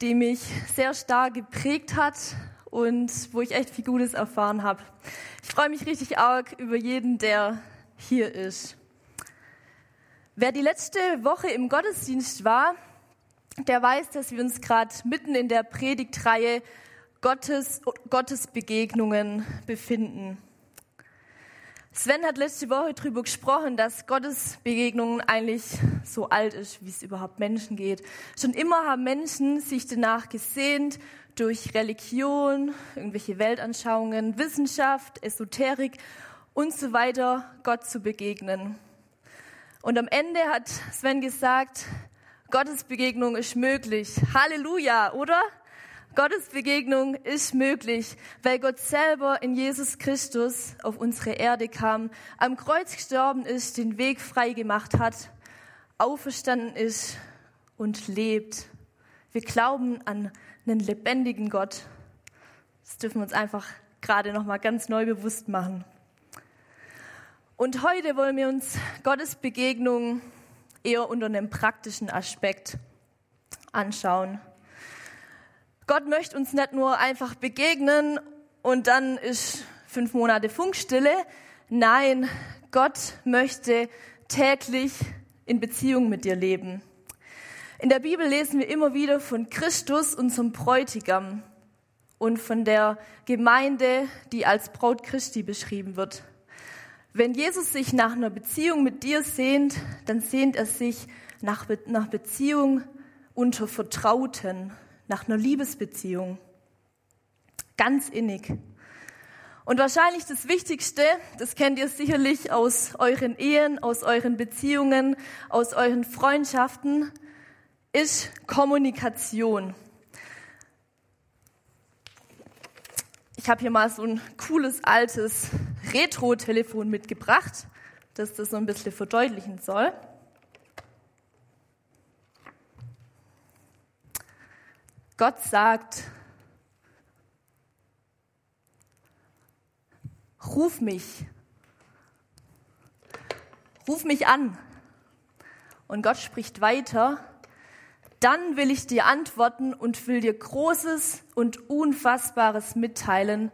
die mich sehr stark geprägt hat und wo ich echt viel Gutes erfahren habe. Ich freue mich richtig arg über jeden, der hier ist. Wer die letzte Woche im Gottesdienst war, der weiß, dass wir uns gerade mitten in der Predigtreihe Gottes, Gottes Begegnungen befinden. Sven hat letzte Woche darüber gesprochen, dass Gottes Begegnungen eigentlich so alt ist, wie es überhaupt Menschen geht. Schon immer haben Menschen sich danach gesehnt, durch Religion, irgendwelche Weltanschauungen, Wissenschaft, Esoterik und so weiter Gott zu begegnen. Und am Ende hat Sven gesagt, Gottes Begegnung ist möglich. Halleluja, oder? Gottes Begegnung ist möglich, weil Gott selber in Jesus Christus auf unsere Erde kam, am Kreuz gestorben ist, den Weg frei gemacht hat, auferstanden ist und lebt. Wir glauben an einen lebendigen Gott. Das dürfen wir uns einfach gerade noch mal ganz neu bewusst machen. Und heute wollen wir uns Gottes Begegnung eher unter einem praktischen Aspekt anschauen. Gott möchte uns nicht nur einfach begegnen und dann ist fünf Monate Funkstille. Nein, Gott möchte täglich in Beziehung mit dir leben. In der Bibel lesen wir immer wieder von Christus, unserem Bräutigam, und von der Gemeinde, die als Braut Christi beschrieben wird. Wenn Jesus sich nach einer Beziehung mit dir sehnt, dann sehnt er sich nach, Be nach Beziehung unter Vertrauten, nach einer Liebesbeziehung. Ganz innig. Und wahrscheinlich das Wichtigste, das kennt ihr sicherlich aus euren Ehen, aus euren Beziehungen, aus euren Freundschaften, ist Kommunikation. Ich habe hier mal so ein cooles altes Retro-Telefon mitgebracht, das das so ein bisschen verdeutlichen soll. Gott sagt, ruf mich, ruf mich an. Und Gott spricht weiter, dann will ich dir antworten und will dir Großes und Unfassbares mitteilen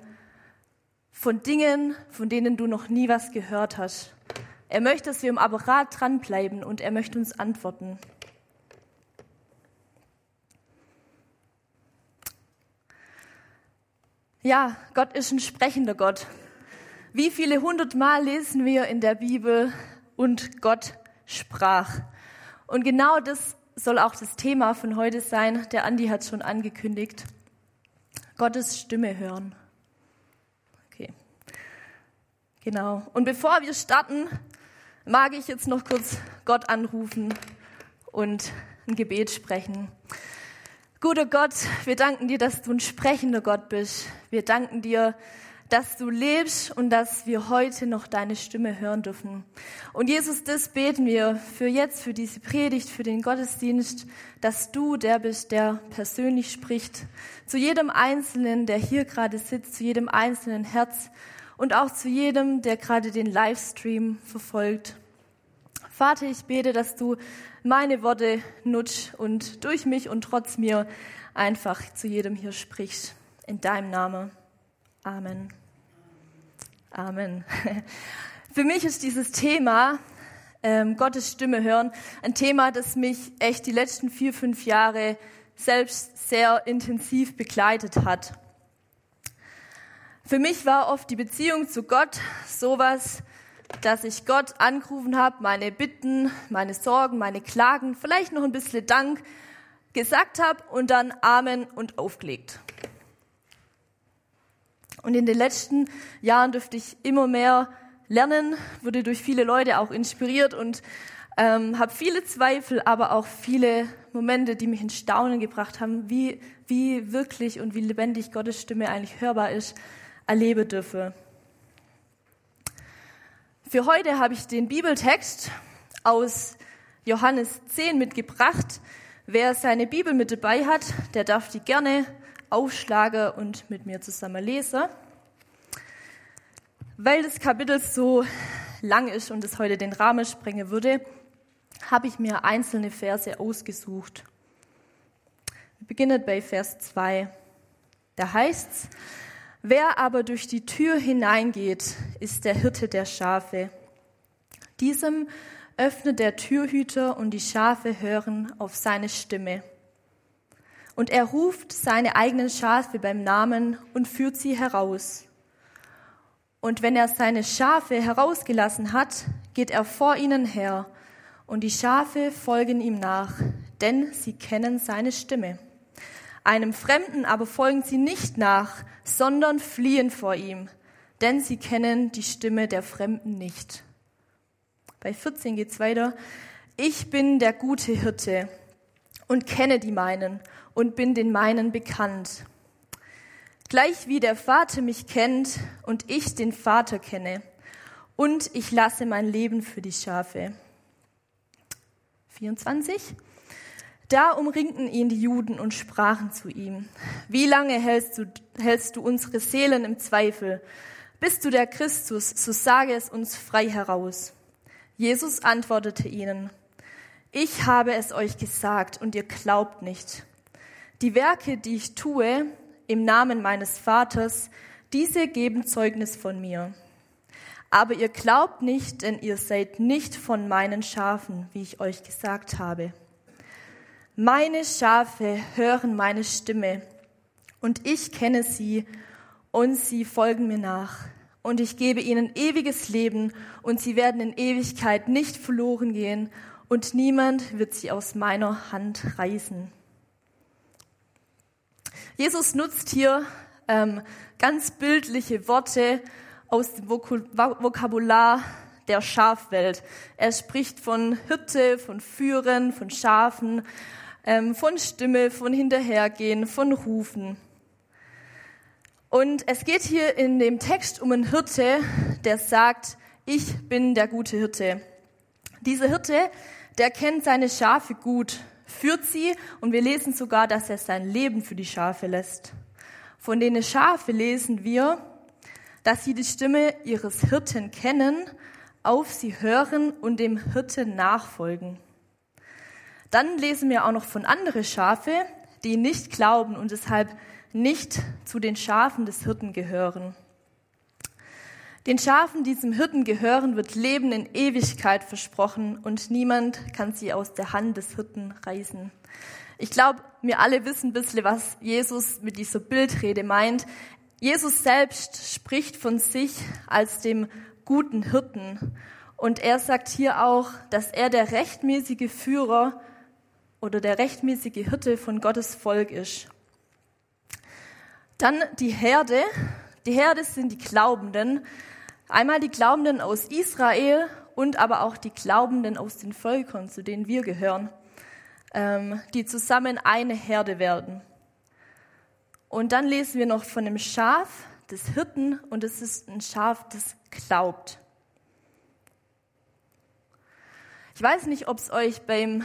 von Dingen, von denen du noch nie was gehört hast. Er möchte, dass wir im Apparat dranbleiben und er möchte uns antworten. Ja, Gott ist ein sprechender Gott. Wie viele hundertmal lesen wir in der Bibel und Gott sprach. Und genau das soll auch das Thema von heute sein. Der Andi hat schon angekündigt. Gottes Stimme hören. Okay. Genau. Und bevor wir starten, mag ich jetzt noch kurz Gott anrufen und ein Gebet sprechen. Guter Gott, wir danken dir, dass du ein sprechender Gott bist. Wir danken dir, dass du lebst und dass wir heute noch deine Stimme hören dürfen. Und Jesus, das beten wir für jetzt, für diese Predigt, für den Gottesdienst, dass du der bist, der persönlich spricht, zu jedem Einzelnen, der hier gerade sitzt, zu jedem einzelnen Herz und auch zu jedem, der gerade den Livestream verfolgt. Vater, ich bete, dass du meine Worte nutzt und durch mich und trotz mir einfach zu jedem hier sprichst. In deinem Namen. Amen. Amen. Für mich ist dieses Thema ähm, Gottes Stimme hören ein Thema, das mich echt die letzten vier, fünf Jahre selbst sehr intensiv begleitet hat. Für mich war oft die Beziehung zu Gott sowas, dass ich Gott angerufen habe, meine Bitten, meine Sorgen, meine Klagen, vielleicht noch ein bisschen Dank gesagt habe und dann Amen und aufgelegt. Und in den letzten Jahren dürfte ich immer mehr lernen, wurde durch viele Leute auch inspiriert und ähm, habe viele Zweifel, aber auch viele Momente, die mich in Staunen gebracht haben, wie, wie wirklich und wie lebendig Gottes Stimme eigentlich hörbar ist, erlebe dürfe. Für heute habe ich den Bibeltext aus Johannes 10 mitgebracht. Wer seine Bibel mit dabei hat, der darf die gerne aufschlagen und mit mir zusammen lesen. Weil das Kapitel so lang ist und es heute den Rahmen sprengen würde, habe ich mir einzelne Verse ausgesucht. Wir beginnt bei Vers 2. Da heißt's, wer aber durch die Tür hineingeht, ist der Hirte der Schafe. Diesem öffnet der Türhüter und die Schafe hören auf seine Stimme. Und er ruft seine eigenen Schafe beim Namen und führt sie heraus. Und wenn er seine Schafe herausgelassen hat, geht er vor ihnen her, und die Schafe folgen ihm nach, denn sie kennen seine Stimme. Einem Fremden aber folgen sie nicht nach, sondern fliehen vor ihm, denn sie kennen die Stimme der Fremden nicht. Bei 14 geht's weiter. Ich bin der gute Hirte und kenne die meinen und bin den meinen bekannt. Gleich wie der Vater mich kennt und ich den Vater kenne. Und ich lasse mein Leben für die Schafe. 24. Da umringten ihn die Juden und sprachen zu ihm, wie lange hältst du, hältst du unsere Seelen im Zweifel? Bist du der Christus, so sage es uns frei heraus. Jesus antwortete ihnen, ich habe es euch gesagt und ihr glaubt nicht. Die Werke, die ich tue im Namen meines Vaters, diese geben Zeugnis von mir. Aber ihr glaubt nicht, denn ihr seid nicht von meinen Schafen, wie ich euch gesagt habe. Meine Schafe hören meine Stimme und ich kenne sie und sie folgen mir nach. Und ich gebe ihnen ewiges Leben und sie werden in Ewigkeit nicht verloren gehen und niemand wird sie aus meiner Hand reißen. Jesus nutzt hier ähm, ganz bildliche Worte aus dem Vokabular der Schafwelt. Er spricht von Hirte, von Führen, von Schafen, ähm, von Stimme, von Hinterhergehen, von Rufen. Und es geht hier in dem Text um einen Hirte, der sagt, ich bin der gute Hirte. Dieser Hirte, der kennt seine Schafe gut führt sie und wir lesen sogar, dass er sein Leben für die Schafe lässt. Von den Schafe lesen wir, dass sie die Stimme ihres Hirten kennen, auf sie hören und dem Hirten nachfolgen. Dann lesen wir auch noch von anderen Schafe, die nicht glauben und deshalb nicht zu den Schafen des Hirten gehören. Den Schafen, die zum Hirten gehören, wird Leben in Ewigkeit versprochen und niemand kann sie aus der Hand des Hirten reißen. Ich glaube, wir alle wissen ein bisschen, was Jesus mit dieser Bildrede meint. Jesus selbst spricht von sich als dem guten Hirten. Und er sagt hier auch, dass er der rechtmäßige Führer oder der rechtmäßige Hirte von Gottes Volk ist. Dann die Herde. Die Herde sind die Glaubenden. Einmal die Glaubenden aus Israel und aber auch die Glaubenden aus den Völkern, zu denen wir gehören, ähm, die zusammen eine Herde werden. Und dann lesen wir noch von dem Schaf des Hirten und es ist ein Schaf, das glaubt. Ich weiß nicht, ob es euch beim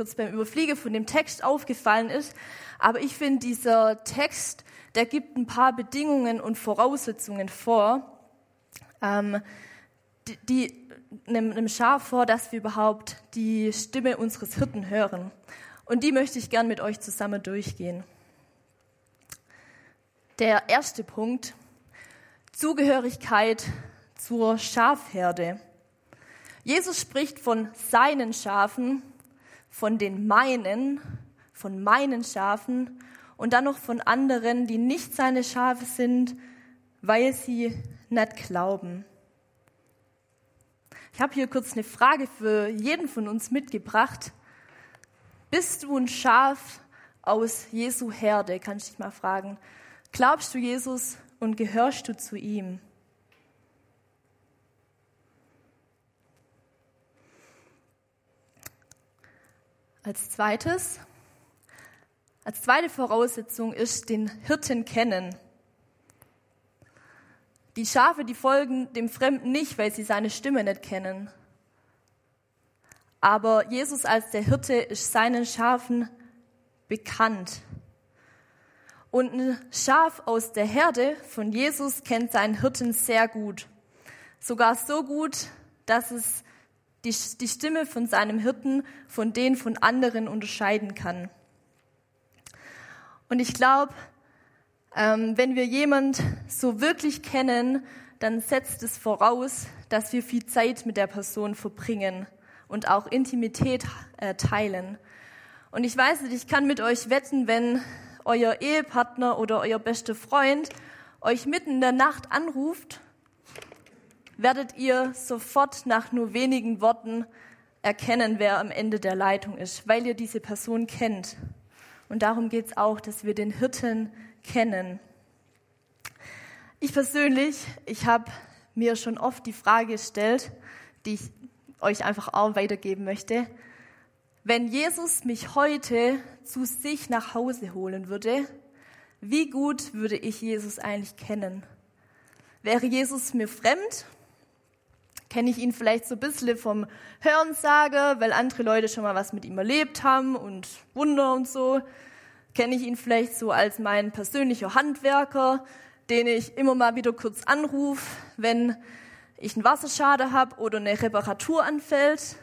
kurz beim Überfliege von dem Text aufgefallen ist, aber ich finde, dieser Text, der gibt ein paar Bedingungen und Voraussetzungen vor, ähm, die, einem Schaf vor, dass wir überhaupt die Stimme unseres Hirten hören. Und die möchte ich gern mit euch zusammen durchgehen. Der erste Punkt, Zugehörigkeit zur Schafherde. Jesus spricht von seinen Schafen, von den meinen, von meinen Schafen und dann noch von anderen, die nicht seine Schafe sind, weil sie nicht glauben. Ich habe hier kurz eine Frage für jeden von uns mitgebracht. Bist du ein Schaf aus Jesu Herde? Kann ich dich mal fragen. Glaubst du Jesus und gehörst du zu ihm? Als zweites, als zweite Voraussetzung ist den Hirten kennen. Die Schafe, die folgen dem Fremden nicht, weil sie seine Stimme nicht kennen. Aber Jesus als der Hirte ist seinen Schafen bekannt. Und ein Schaf aus der Herde von Jesus kennt seinen Hirten sehr gut. Sogar so gut, dass es die, die Stimme von seinem Hirten von den von anderen unterscheiden kann. Und ich glaube, ähm, wenn wir jemand so wirklich kennen, dann setzt es voraus, dass wir viel Zeit mit der Person verbringen und auch Intimität äh, teilen. Und ich weiß nicht, ich kann mit euch wetten, wenn euer Ehepartner oder euer bester Freund euch mitten in der Nacht anruft, werdet ihr sofort nach nur wenigen Worten erkennen, wer am Ende der Leitung ist, weil ihr diese Person kennt. Und darum geht es auch, dass wir den Hirten kennen. Ich persönlich, ich habe mir schon oft die Frage gestellt, die ich euch einfach auch weitergeben möchte. Wenn Jesus mich heute zu sich nach Hause holen würde, wie gut würde ich Jesus eigentlich kennen? Wäre Jesus mir fremd? Kenne ich ihn vielleicht so ein bisschen vom Hörensager, weil andere Leute schon mal was mit ihm erlebt haben und Wunder und so? Kenne ich ihn vielleicht so als mein persönlicher Handwerker, den ich immer mal wieder kurz anrufe, wenn ich einen Wasserschaden habe oder eine Reparatur anfällt?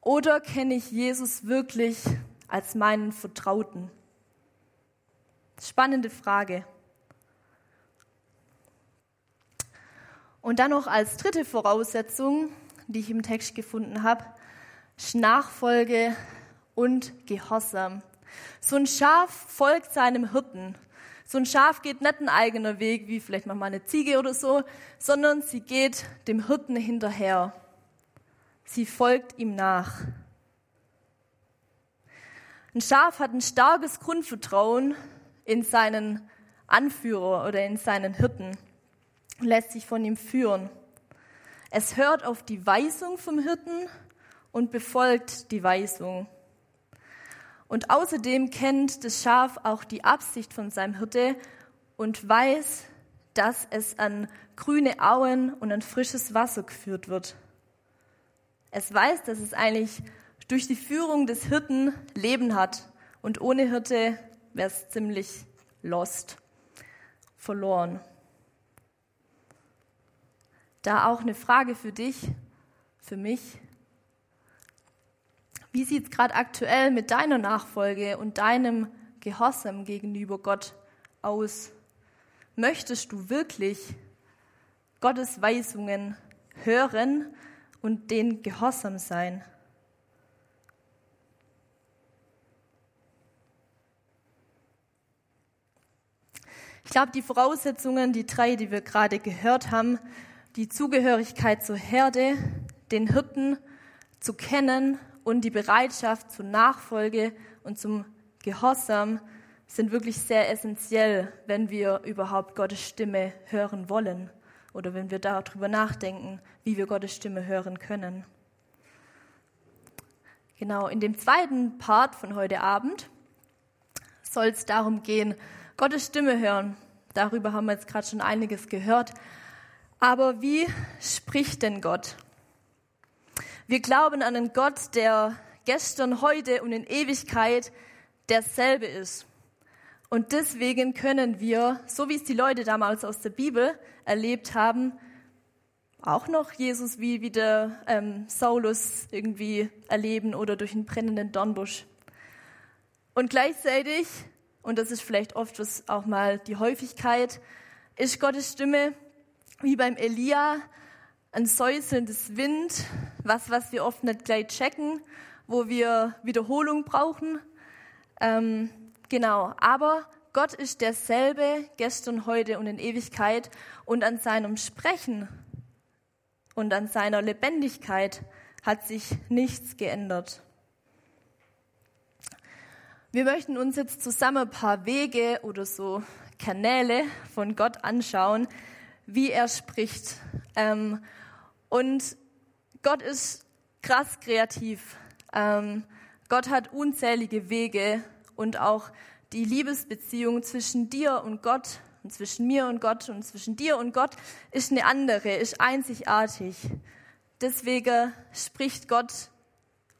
Oder kenne ich Jesus wirklich als meinen Vertrauten? Spannende Frage. Und dann noch als dritte Voraussetzung, die ich im Text gefunden habe, Nachfolge und Gehorsam. So ein Schaf folgt seinem Hirten. So ein Schaf geht nicht einen eigenen Weg, wie vielleicht mal eine Ziege oder so, sondern sie geht dem Hirten hinterher. Sie folgt ihm nach. Ein Schaf hat ein starkes Grundvertrauen in seinen Anführer oder in seinen Hirten lässt sich von ihm führen. Es hört auf die Weisung vom Hirten und befolgt die Weisung. Und außerdem kennt das Schaf auch die Absicht von seinem Hirte und weiß, dass es an grüne Auen und an frisches Wasser geführt wird. Es weiß, dass es eigentlich durch die Führung des Hirten Leben hat und ohne Hirte wäre es ziemlich lost, verloren. Da auch eine Frage für dich, für mich. Wie sieht es gerade aktuell mit deiner Nachfolge und deinem Gehorsam gegenüber Gott aus? Möchtest du wirklich Gottes Weisungen hören und den Gehorsam sein? Ich glaube, die Voraussetzungen, die drei, die wir gerade gehört haben, die Zugehörigkeit zur Herde, den Hirten zu kennen und die Bereitschaft zur Nachfolge und zum Gehorsam sind wirklich sehr essentiell, wenn wir überhaupt Gottes Stimme hören wollen oder wenn wir darüber nachdenken, wie wir Gottes Stimme hören können. Genau, in dem zweiten Part von heute Abend soll es darum gehen, Gottes Stimme hören. Darüber haben wir jetzt gerade schon einiges gehört. Aber wie spricht denn Gott? Wir glauben an einen Gott, der gestern, heute und in Ewigkeit derselbe ist. Und deswegen können wir, so wie es die Leute damals aus der Bibel erlebt haben, auch noch Jesus wie, wie der ähm, Saulus irgendwie erleben oder durch einen brennenden Dornbusch. Und gleichzeitig, und das ist vielleicht oft auch mal die Häufigkeit, ist Gottes Stimme wie beim Elia ein säuselndes Wind, was, was wir oft nicht gleich checken, wo wir Wiederholung brauchen. Ähm, genau, aber Gott ist derselbe gestern, heute und in Ewigkeit und an seinem Sprechen und an seiner Lebendigkeit hat sich nichts geändert. Wir möchten uns jetzt zusammen ein paar Wege oder so Kanäle von Gott anschauen, wie er spricht. Ähm, und Gott ist krass kreativ. Ähm, Gott hat unzählige Wege und auch die Liebesbeziehung zwischen dir und Gott und zwischen mir und Gott und zwischen dir und Gott ist eine andere, ist einzigartig. Deswegen spricht Gott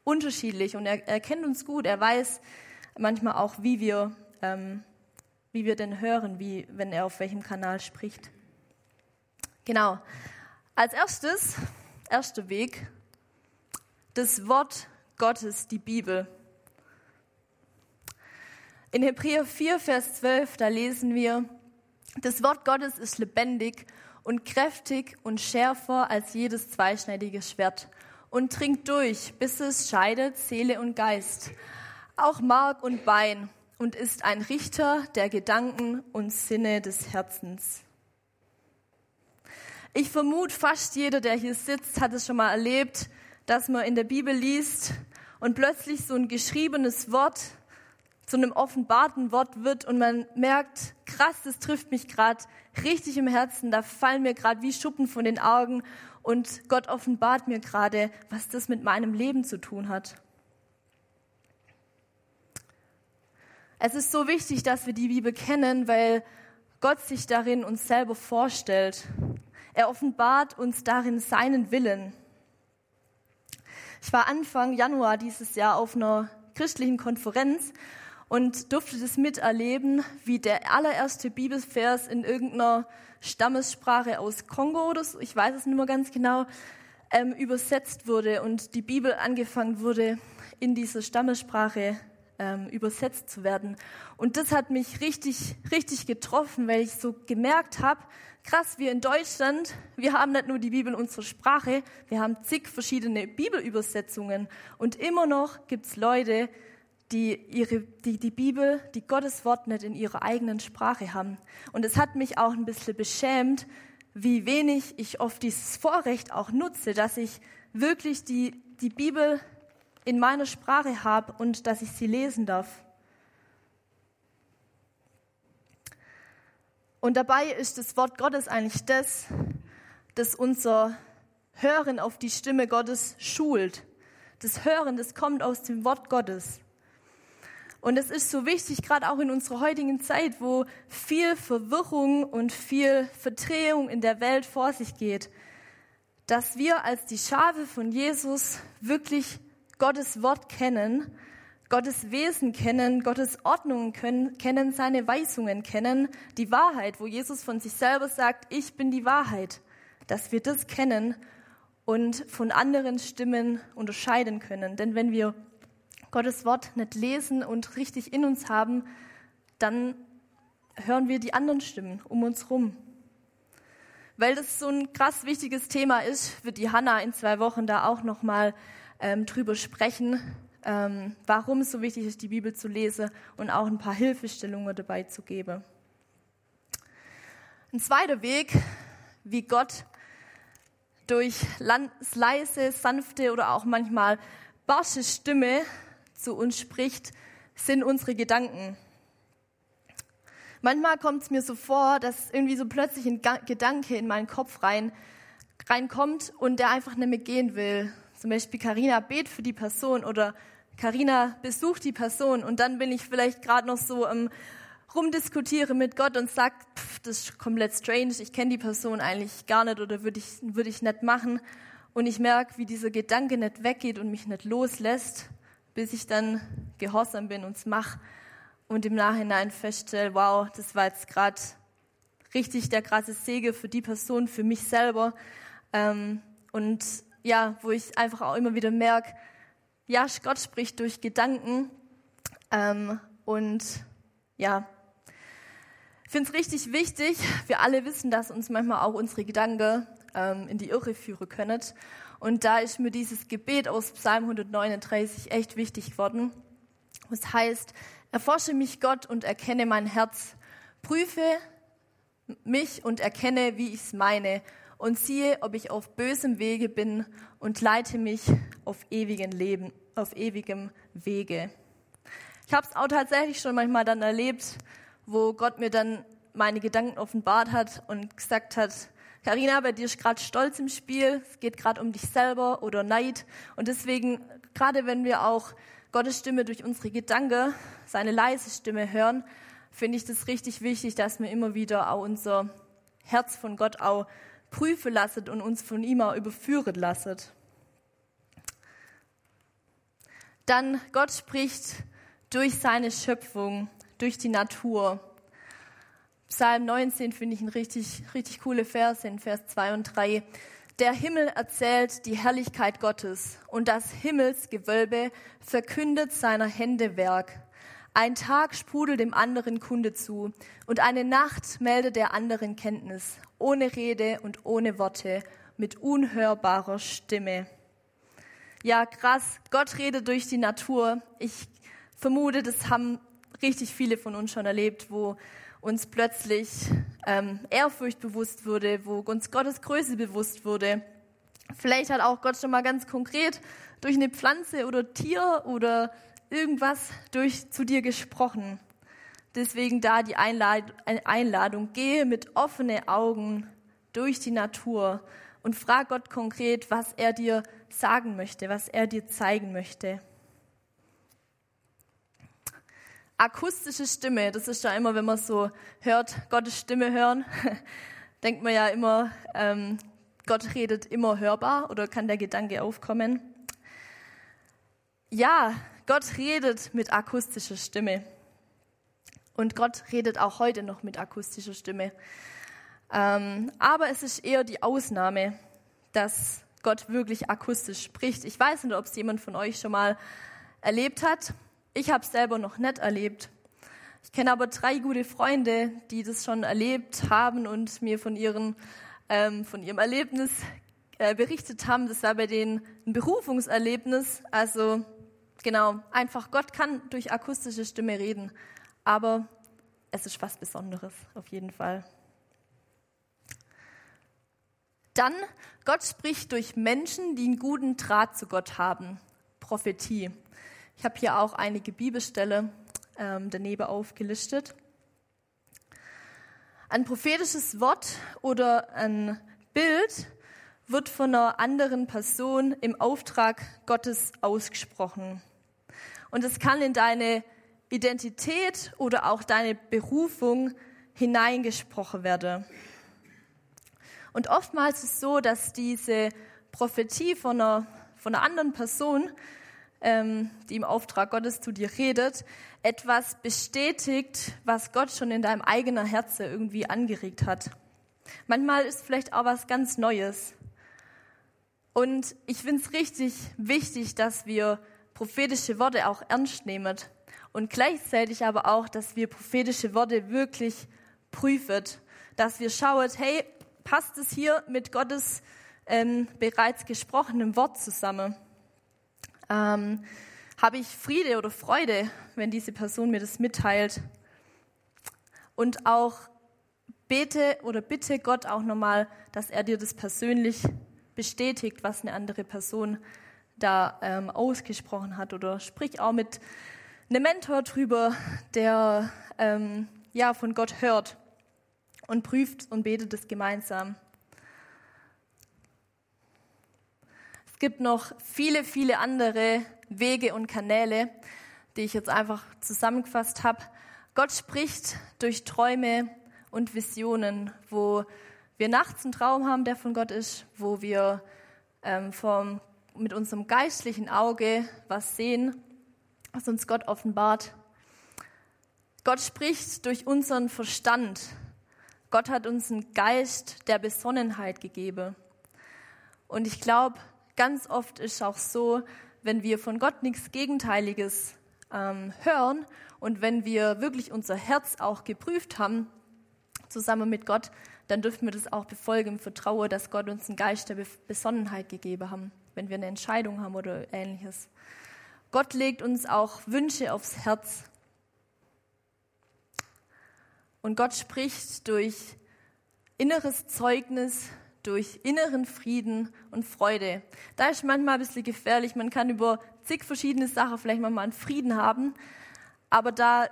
unterschiedlich und er, er kennt uns gut. Er weiß manchmal auch, wie wir, ähm, wie wir denn hören, wie, wenn er auf welchem Kanal spricht. Genau. Als erstes, erster Weg, das Wort Gottes, die Bibel. In Hebräer 4, Vers 12, da lesen wir, das Wort Gottes ist lebendig und kräftig und schärfer als jedes zweischneidige Schwert und dringt durch, bis es scheidet Seele und Geist, auch Mark und Bein und ist ein Richter der Gedanken und Sinne des Herzens. Ich vermute, fast jeder, der hier sitzt, hat es schon mal erlebt, dass man in der Bibel liest und plötzlich so ein geschriebenes Wort zu einem offenbarten Wort wird und man merkt, krass, das trifft mich gerade richtig im Herzen, da fallen mir gerade wie Schuppen von den Augen und Gott offenbart mir gerade, was das mit meinem Leben zu tun hat. Es ist so wichtig, dass wir die Bibel kennen, weil Gott sich darin uns selber vorstellt. Er offenbart uns darin seinen Willen. Ich war Anfang Januar dieses Jahr auf einer christlichen Konferenz und durfte das miterleben, wie der allererste Bibelvers in irgendeiner Stammessprache aus Kongo oder so, ich weiß es nicht mehr ganz genau, ähm, übersetzt wurde und die Bibel angefangen wurde, in dieser Stammessprache ähm, übersetzt zu werden. Und das hat mich richtig, richtig getroffen, weil ich so gemerkt habe, krass, wir in Deutschland, wir haben nicht nur die Bibel in unserer Sprache, wir haben zig verschiedene Bibelübersetzungen und immer noch gibt's Leute, die, ihre, die die Bibel, die Gottes Wort nicht in ihrer eigenen Sprache haben. Und es hat mich auch ein bisschen beschämt, wie wenig ich oft dieses Vorrecht auch nutze, dass ich wirklich die, die Bibel in meiner Sprache habe und dass ich sie lesen darf. Und dabei ist das Wort Gottes eigentlich das, das unser Hören auf die Stimme Gottes schult. Das Hören, das kommt aus dem Wort Gottes. Und es ist so wichtig, gerade auch in unserer heutigen Zeit, wo viel Verwirrung und viel Verdrehung in der Welt vor sich geht, dass wir als die Schafe von Jesus wirklich Gottes Wort kennen, Gottes Wesen kennen, Gottes Ordnungen können, kennen, seine Weisungen kennen, die Wahrheit, wo Jesus von sich selber sagt, ich bin die Wahrheit, dass wir das kennen und von anderen Stimmen unterscheiden können. Denn wenn wir Gottes Wort nicht lesen und richtig in uns haben, dann hören wir die anderen Stimmen um uns rum. Weil das so ein krass wichtiges Thema ist, wird die Hanna in zwei Wochen da auch nochmal ähm, drüber sprechen, ähm, warum es so wichtig ist, die Bibel zu lesen und auch ein paar Hilfestellungen dabei zu geben. Ein zweiter Weg, wie Gott durch leise, sanfte oder auch manchmal barsche Stimme zu uns spricht, sind unsere Gedanken. Manchmal kommt es mir so vor, dass irgendwie so plötzlich ein Gedanke in meinen Kopf rein, reinkommt und der einfach nicht mehr gehen will. Zum Beispiel Karina bet für die Person oder Karina besucht die Person und dann bin ich vielleicht gerade noch so am rumdiskutiere mit Gott und sag, pff, das ist komplett strange, ich kenne die Person eigentlich gar nicht oder würde ich, würd ich nicht machen. Und ich merke, wie dieser Gedanke nicht weggeht und mich nicht loslässt bis ich dann gehorsam bin und es mache und im Nachhinein feststelle, wow, das war jetzt gerade richtig der krasse Sege für die Person, für mich selber. Ähm, und ja, wo ich einfach auch immer wieder merke, ja, Gott spricht durch Gedanken. Ähm, und ja, ich finde es richtig wichtig. Wir alle wissen, dass uns manchmal auch unsere Gedanken ähm, in die Irre führen können. Und da ist mir dieses Gebet aus Psalm 139 echt wichtig geworden. Das heißt, erforsche mich Gott und erkenne mein Herz, prüfe mich und erkenne, wie ich es meine und siehe, ob ich auf bösem Wege bin und leite mich auf ewigen Leben, auf ewigem Wege. Ich habe es auch tatsächlich schon manchmal dann erlebt, wo Gott mir dann meine Gedanken offenbart hat und gesagt hat, Karina, bei dir ist gerade Stolz im Spiel, es geht gerade um dich selber oder Neid. Und deswegen, gerade wenn wir auch Gottes Stimme durch unsere Gedanken, seine leise Stimme hören, finde ich das richtig wichtig, dass wir immer wieder auch unser Herz von Gott auch prüfen lassen und uns von ihm auch überführen lassen. Dann Gott spricht durch seine Schöpfung, durch die Natur. Psalm 19 finde ich ein richtig, richtig coole Vers in Vers 2 und 3. Der Himmel erzählt die Herrlichkeit Gottes und das Himmelsgewölbe verkündet seiner Hände Werk. Ein Tag sprudelt dem anderen Kunde zu und eine Nacht meldet der anderen Kenntnis, ohne Rede und ohne Worte, mit unhörbarer Stimme. Ja, krass, Gott redet durch die Natur. Ich vermute, das haben richtig viele von uns schon erlebt, wo uns plötzlich ähm, Ehrfurcht bewusst wurde, wo uns Gottes Größe bewusst wurde. Vielleicht hat auch Gott schon mal ganz konkret durch eine Pflanze oder Tier oder irgendwas durch zu dir gesprochen. Deswegen da die Einladung, gehe mit offenen Augen durch die Natur und frag Gott konkret, was er dir sagen möchte, was er dir zeigen möchte. Akustische Stimme, das ist ja immer, wenn man so hört, Gottes Stimme hören, denkt man ja immer, ähm, Gott redet immer hörbar oder kann der Gedanke aufkommen. Ja, Gott redet mit akustischer Stimme. Und Gott redet auch heute noch mit akustischer Stimme. Ähm, aber es ist eher die Ausnahme, dass Gott wirklich akustisch spricht. Ich weiß nicht, ob es jemand von euch schon mal erlebt hat. Ich habe es selber noch nicht erlebt. Ich kenne aber drei gute Freunde, die das schon erlebt haben und mir von, ihren, ähm, von ihrem Erlebnis äh, berichtet haben. Das war bei denen ein Berufungserlebnis. Also genau, einfach Gott kann durch akustische Stimme reden. Aber es ist was Besonderes, auf jeden Fall. Dann, Gott spricht durch Menschen, die einen guten Draht zu Gott haben. Prophetie. Ich habe hier auch einige Bibelstelle ähm, daneben aufgelistet. Ein prophetisches Wort oder ein Bild wird von einer anderen Person im Auftrag Gottes ausgesprochen. Und es kann in deine Identität oder auch deine Berufung hineingesprochen werden. Und oftmals ist es so, dass diese Prophetie von einer, von einer anderen Person, ähm, die im Auftrag Gottes zu dir redet, etwas bestätigt, was Gott schon in deinem eigenen Herzen irgendwie angeregt hat. Manchmal ist vielleicht auch was ganz Neues. Und ich finde es richtig wichtig, dass wir prophetische Worte auch ernst nehmen und gleichzeitig aber auch, dass wir prophetische Worte wirklich prüfen, dass wir schauen, hey, passt es hier mit Gottes ähm, bereits gesprochenem Wort zusammen? Ähm, Habe ich Friede oder Freude, wenn diese Person mir das mitteilt? Und auch bete oder bitte Gott auch nochmal, dass er dir das persönlich bestätigt, was eine andere Person da ähm, ausgesprochen hat. Oder sprich auch mit einem Mentor drüber, der ähm, ja von Gott hört und prüft und betet es gemeinsam. Es gibt noch viele, viele andere Wege und Kanäle, die ich jetzt einfach zusammengefasst habe. Gott spricht durch Träume und Visionen, wo wir nachts einen Traum haben, der von Gott ist, wo wir ähm, vom, mit unserem geistlichen Auge was sehen, was uns Gott offenbart. Gott spricht durch unseren Verstand, Gott hat uns einen Geist der Besonnenheit gegeben. Und ich glaube, ganz oft ist auch so, wenn wir von Gott nichts Gegenteiliges ähm, hören und wenn wir wirklich unser Herz auch geprüft haben, zusammen mit Gott, dann dürfen wir das auch befolgen im Vertrauen, dass Gott uns einen Geist der Besonnenheit gegeben hat, wenn wir eine Entscheidung haben oder ähnliches. Gott legt uns auch Wünsche aufs Herz. Und Gott spricht durch inneres Zeugnis, durch inneren Frieden und Freude. Da ist manchmal ein bisschen gefährlich. Man kann über zig verschiedene Sachen vielleicht mal einen Frieden haben. Aber da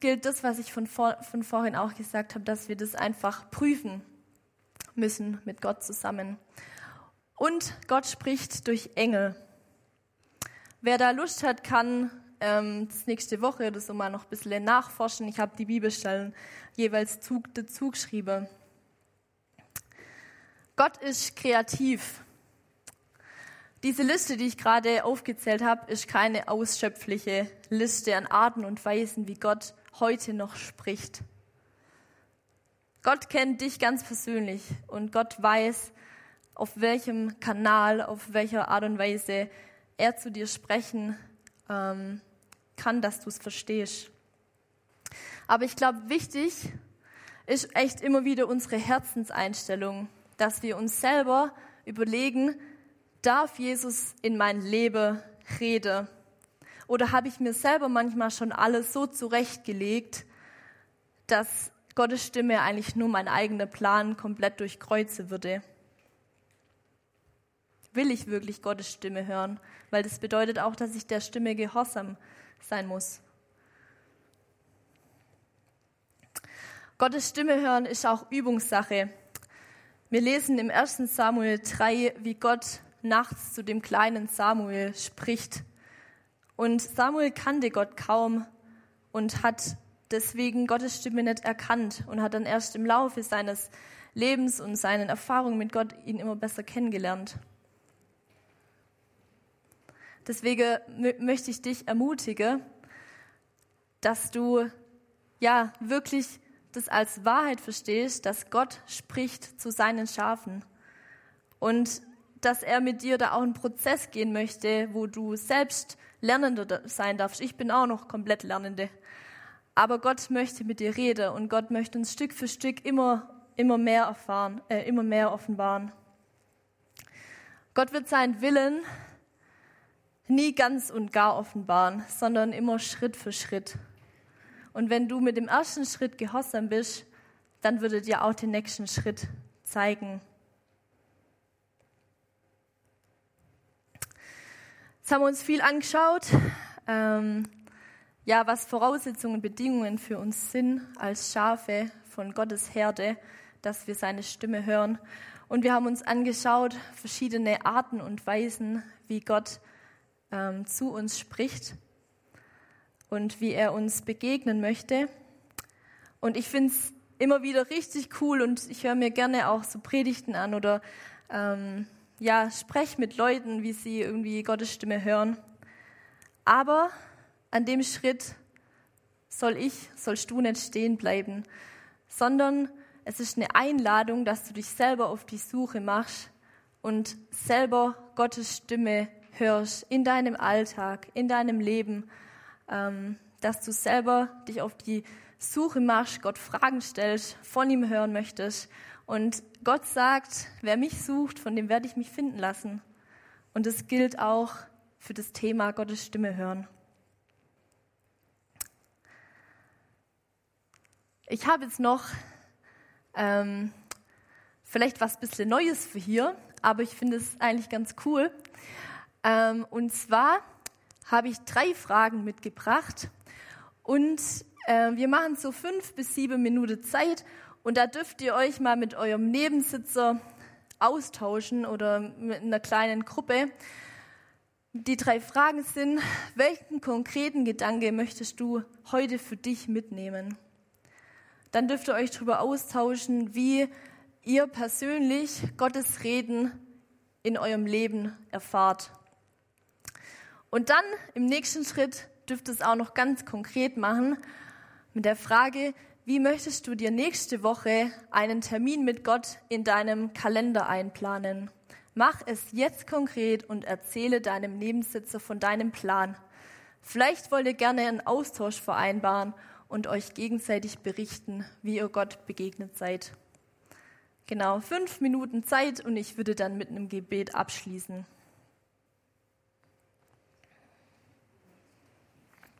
gilt das, was ich von, vor, von vorhin auch gesagt habe, dass wir das einfach prüfen müssen mit Gott zusammen. Und Gott spricht durch Engel. Wer da Lust hat, kann ähm, das nächste Woche oder so mal noch ein bisschen nachforschen. Ich habe die Bibelstellen jeweils zu, dazu geschrieben. Gott ist kreativ. Diese Liste, die ich gerade aufgezählt habe, ist keine ausschöpfliche Liste an Arten und Weisen, wie Gott heute noch spricht. Gott kennt dich ganz persönlich und Gott weiß, auf welchem Kanal, auf welcher Art und Weise er zu dir sprechen ähm, kann, dass du es verstehst. Aber ich glaube, wichtig ist echt immer wieder unsere Herzenseinstellung, dass wir uns selber überlegen, darf Jesus in mein Leben reden? Oder habe ich mir selber manchmal schon alles so zurechtgelegt, dass Gottes Stimme eigentlich nur mein eigener Plan komplett durchkreuzen würde? Will ich wirklich Gottes Stimme hören? Weil das bedeutet auch, dass ich der Stimme gehorsam sein muss. Gottes Stimme hören ist auch Übungssache. Wir lesen im 1. Samuel 3, wie Gott nachts zu dem kleinen Samuel spricht. Und Samuel kannte Gott kaum und hat deswegen Gottes Stimme nicht erkannt und hat dann erst im Laufe seines Lebens und seinen Erfahrungen mit Gott ihn immer besser kennengelernt. Deswegen möchte ich dich ermutigen, dass du ja wirklich das als Wahrheit verstehst, dass Gott spricht zu seinen Schafen und dass er mit dir da auch einen Prozess gehen möchte, wo du selbst Lernender sein darfst. Ich bin auch noch komplett Lernende. Aber Gott möchte mit dir reden und Gott möchte uns Stück für Stück immer, immer mehr erfahren, äh, immer mehr offenbaren. Gott wird seinen Willen nie ganz und gar offenbaren, sondern immer Schritt für Schritt. Und wenn du mit dem ersten Schritt gehorsam bist, dann würde dir auch den nächsten Schritt zeigen. Jetzt haben wir uns viel angeschaut, ähm, ja, was Voraussetzungen und Bedingungen für uns sind als Schafe von Gottes Herde, dass wir seine Stimme hören. Und wir haben uns angeschaut verschiedene Arten und Weisen, wie Gott ähm, zu uns spricht und wie er uns begegnen möchte. Und ich finde es immer wieder richtig cool und ich höre mir gerne auch so Predigten an oder ähm, ja, spreche mit Leuten, wie sie irgendwie Gottes Stimme hören. Aber an dem Schritt soll ich, sollst du nicht stehen bleiben, sondern es ist eine Einladung, dass du dich selber auf die Suche machst und selber Gottes Stimme hörst in deinem Alltag, in deinem Leben, ähm, dass du selber dich auf die Suche machst, Gott Fragen stellst, von ihm hören möchtest. Und Gott sagt, wer mich sucht, von dem werde ich mich finden lassen. Und das gilt auch für das Thema Gottes Stimme hören. Ich habe jetzt noch ähm, vielleicht was bisschen Neues für hier, aber ich finde es eigentlich ganz cool. Ähm, und zwar habe ich drei Fragen mitgebracht und äh, wir machen so fünf bis sieben Minuten Zeit und da dürft ihr euch mal mit eurem Nebensitzer austauschen oder mit einer kleinen Gruppe. Die drei Fragen sind, welchen konkreten Gedanke möchtest du heute für dich mitnehmen? Dann dürft ihr euch darüber austauschen, wie ihr persönlich Gottes Reden in eurem Leben erfahrt. Und dann im nächsten Schritt dürft es auch noch ganz konkret machen mit der Frage, wie möchtest du dir nächste Woche einen Termin mit Gott in deinem Kalender einplanen? Mach es jetzt konkret und erzähle deinem Nebensitzer von deinem Plan. Vielleicht wollt ihr gerne einen Austausch vereinbaren und euch gegenseitig berichten, wie ihr Gott begegnet seid. Genau, fünf Minuten Zeit und ich würde dann mit einem Gebet abschließen.